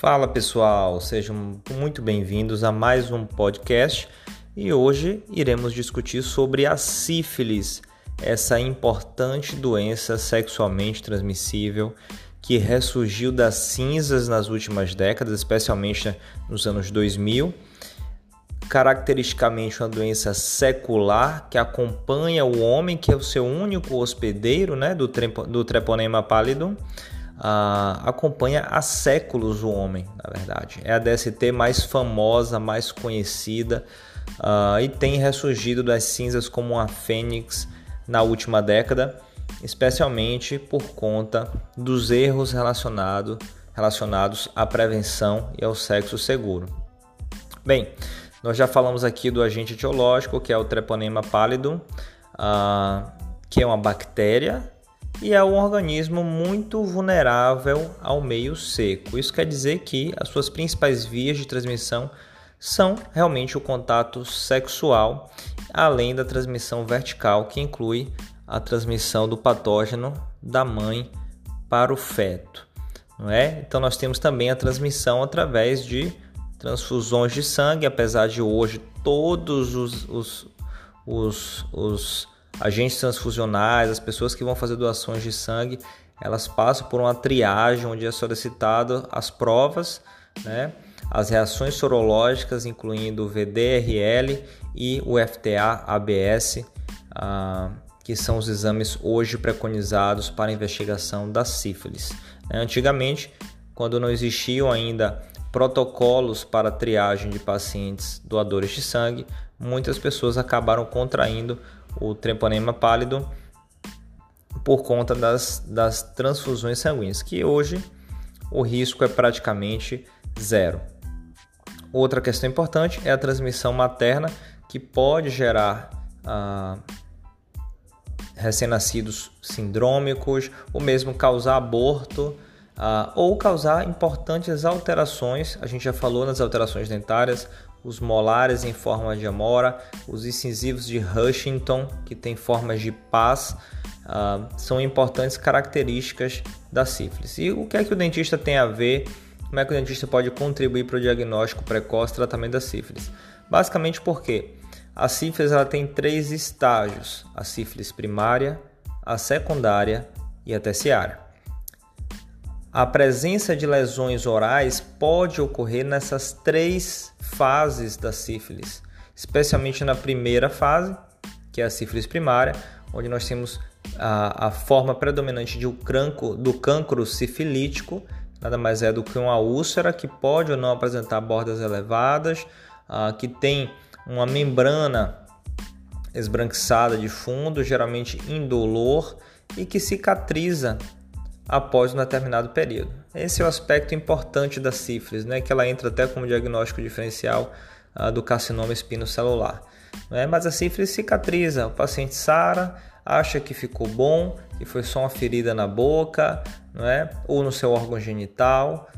Fala pessoal, sejam muito bem-vindos a mais um podcast. E hoje iremos discutir sobre a sífilis, essa importante doença sexualmente transmissível que ressurgiu das cinzas nas últimas décadas, especialmente nos anos 2000. Caracteristicamente uma doença secular que acompanha o homem, que é o seu único hospedeiro né, do, do treponema pallidum uh, acompanha há séculos o homem, na verdade. É a DST mais famosa, mais conhecida uh, e tem ressurgido das cinzas como uma fênix na última década, especialmente por conta dos erros relacionado, relacionados à prevenção e ao sexo seguro. Bem, nós já falamos aqui do agente etiológico, que é o Treponema pallidum, uh, que é uma bactéria e é um organismo muito vulnerável ao meio seco. Isso quer dizer que as suas principais vias de transmissão são realmente o contato sexual, além da transmissão vertical, que inclui a transmissão do patógeno da mãe para o feto. Não é? Então nós temos também a transmissão através de transfusões de sangue, apesar de hoje todos os, os, os, os agentes transfusionais, as pessoas que vão fazer doações de sangue, elas passam por uma triagem onde é solicitado as provas, né? as reações sorológicas, incluindo o VDRL e o FTA-ABS, ah, que são os exames hoje preconizados para investigação da sífilis. Né? Antigamente, quando não existiam ainda protocolos para triagem de pacientes doadores de sangue, muitas pessoas acabaram contraindo o treponema pálido por conta das, das transfusões sanguíneas, que hoje o risco é praticamente zero. Outra questão importante é a transmissão materna, que pode gerar ah, recém-nascidos sindrômicos, ou mesmo causar aborto, ah, ou causar importantes alterações. A gente já falou nas alterações dentárias, os molares em forma de amora, os incisivos de Huntington, que tem formas de paz, uh, são importantes características da sífilis. E o que é que o dentista tem a ver? Como é que o dentista pode contribuir para o diagnóstico precoce e tratamento da sífilis? Basicamente porque a sífilis ela tem três estágios: a sífilis primária, a secundária e a terciária. A presença de lesões orais pode ocorrer nessas três fases da sífilis, especialmente na primeira fase, que é a sífilis primária, onde nós temos a, a forma predominante de um cranco, do cancro sifilítico, nada mais é do que uma úlcera que pode ou não apresentar bordas elevadas, uh, que tem uma membrana esbranquiçada de fundo, geralmente indolor, e que cicatriza após um determinado período. Esse é o aspecto importante da sífilis, né, que ela entra até como diagnóstico diferencial uh, do carcinoma espinocelular. Né? Mas a sífilis cicatriza, o paciente sara, acha que ficou bom, que foi só uma ferida na boca, não é? ou no seu órgão genital,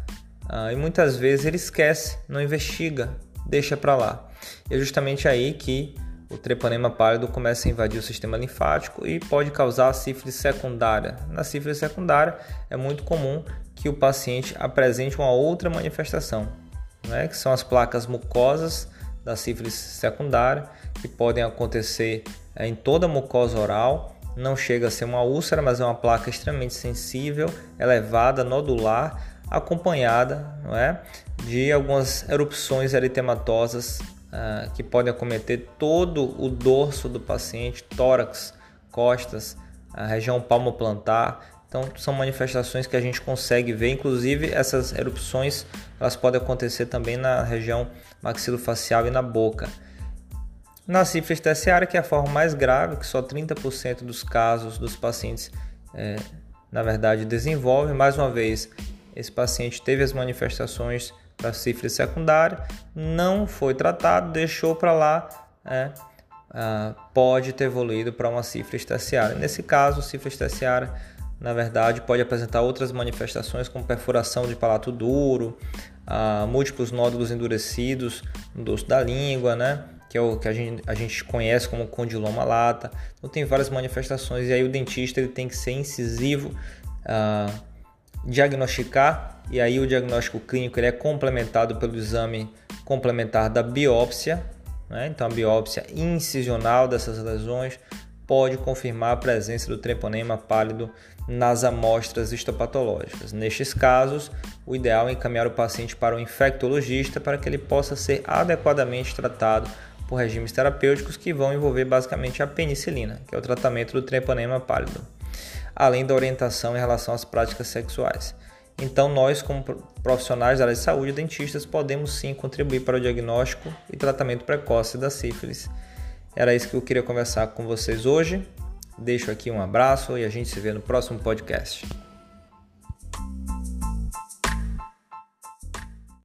uh, e muitas vezes ele esquece, não investiga, deixa para lá. E é justamente aí que o treponema pálido começa a invadir o sistema linfático e pode causar sífilis secundária. Na sífilis secundária é muito comum que o paciente apresente uma outra manifestação, né, que são as placas mucosas da sífilis secundária, que podem acontecer é, em toda a mucosa oral. Não chega a ser uma úlcera, mas é uma placa extremamente sensível, elevada, nodular, acompanhada não é, de algumas erupções eritematosas uh, que podem acometer todo o dorso do paciente, tórax, costas, a região palmoplantar. Então são manifestações que a gente consegue ver, inclusive essas erupções elas podem acontecer também na região maxilofacial e na boca. Na sífilis terciária, que é a forma mais grave, que só 30% dos casos dos pacientes, é, na verdade, desenvolvem. Mais uma vez, esse paciente teve as manifestações da sífilis secundária, não foi tratado, deixou para lá, é, pode ter evoluído para uma sífilis terciária. Nesse caso, sífilis terciária, na verdade, pode apresentar outras manifestações como perfuração de palato duro, ah, múltiplos nódulos endurecidos no dorso da língua, né? que é o que a gente, a gente conhece como condiloma lata. Então tem várias manifestações e aí o dentista ele tem que ser incisivo, ah, diagnosticar e aí o diagnóstico clínico ele é complementado pelo exame complementar da biópsia, né? então a biópsia incisional dessas lesões pode confirmar a presença do treponema pálido nas amostras histopatológicas. Nestes casos, o ideal é encaminhar o paciente para um infectologista para que ele possa ser adequadamente tratado por regimes terapêuticos que vão envolver basicamente a penicilina, que é o tratamento do treponema pálido, além da orientação em relação às práticas sexuais. Então, nós, como profissionais da área de saúde, dentistas, podemos sim contribuir para o diagnóstico e tratamento precoce da sífilis. Era isso que eu queria conversar com vocês hoje. Deixo aqui um abraço e a gente se vê no próximo podcast.